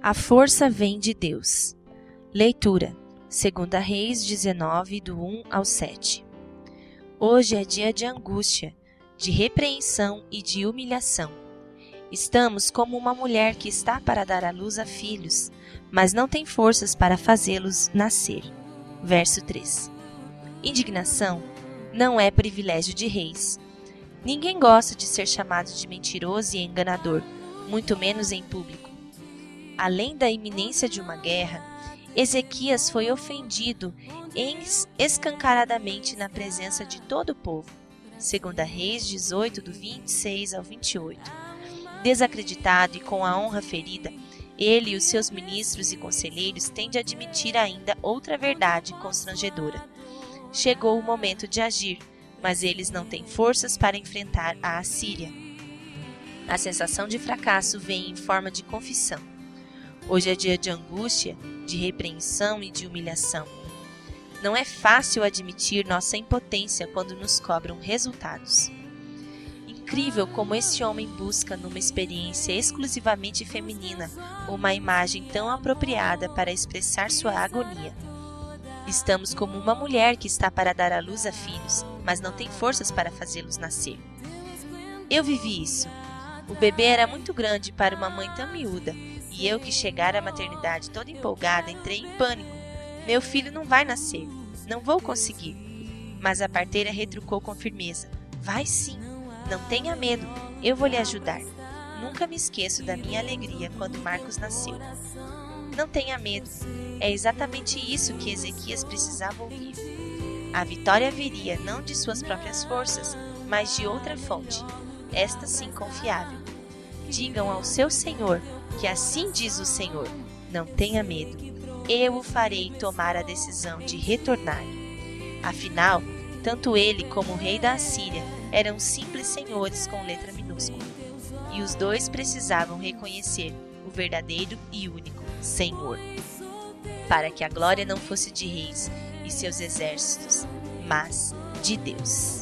A força vem de Deus. Leitura: 2 Reis 19, do 1 ao 7. Hoje é dia de angústia, de repreensão e de humilhação. Estamos como uma mulher que está para dar à luz a filhos, mas não tem forças para fazê-los nascer. Verso 3. Indignação não é privilégio de reis. Ninguém gosta de ser chamado de mentiroso e enganador, muito menos em público. Além da iminência de uma guerra, Ezequias foi ofendido escancaradamente na presença de todo o povo. Segunda Reis 18, do 26 ao 28. Desacreditado e com a honra ferida, ele e os seus ministros e conselheiros têm de admitir ainda outra verdade constrangedora. Chegou o momento de agir, mas eles não têm forças para enfrentar a Assíria. A sensação de fracasso vem em forma de confissão. Hoje é dia de angústia, de repreensão e de humilhação. Não é fácil admitir nossa impotência quando nos cobram resultados. Incrível como esse homem busca, numa experiência exclusivamente feminina, uma imagem tão apropriada para expressar sua agonia. Estamos como uma mulher que está para dar à luz a filhos, mas não tem forças para fazê-los nascer. Eu vivi isso. O bebê era muito grande para uma mãe tão miúda, e eu que chegara à maternidade toda empolgada, entrei em pânico meu filho não vai nascer. Não vou conseguir. Mas a parteira retrucou com firmeza: Vai sim. Não tenha medo. Eu vou lhe ajudar. Nunca me esqueço da minha alegria quando Marcos nasceu. Não tenha medo. É exatamente isso que Ezequias precisava ouvir. A vitória viria não de suas próprias forças, mas de outra fonte, esta sim confiável. Digam ao seu Senhor que assim diz o Senhor: Não tenha medo eu o farei tomar a decisão de retornar. Afinal, tanto ele como o rei da Assíria eram simples senhores com letra minúscula, e os dois precisavam reconhecer o verdadeiro e único Senhor, para que a glória não fosse de reis e seus exércitos, mas de Deus.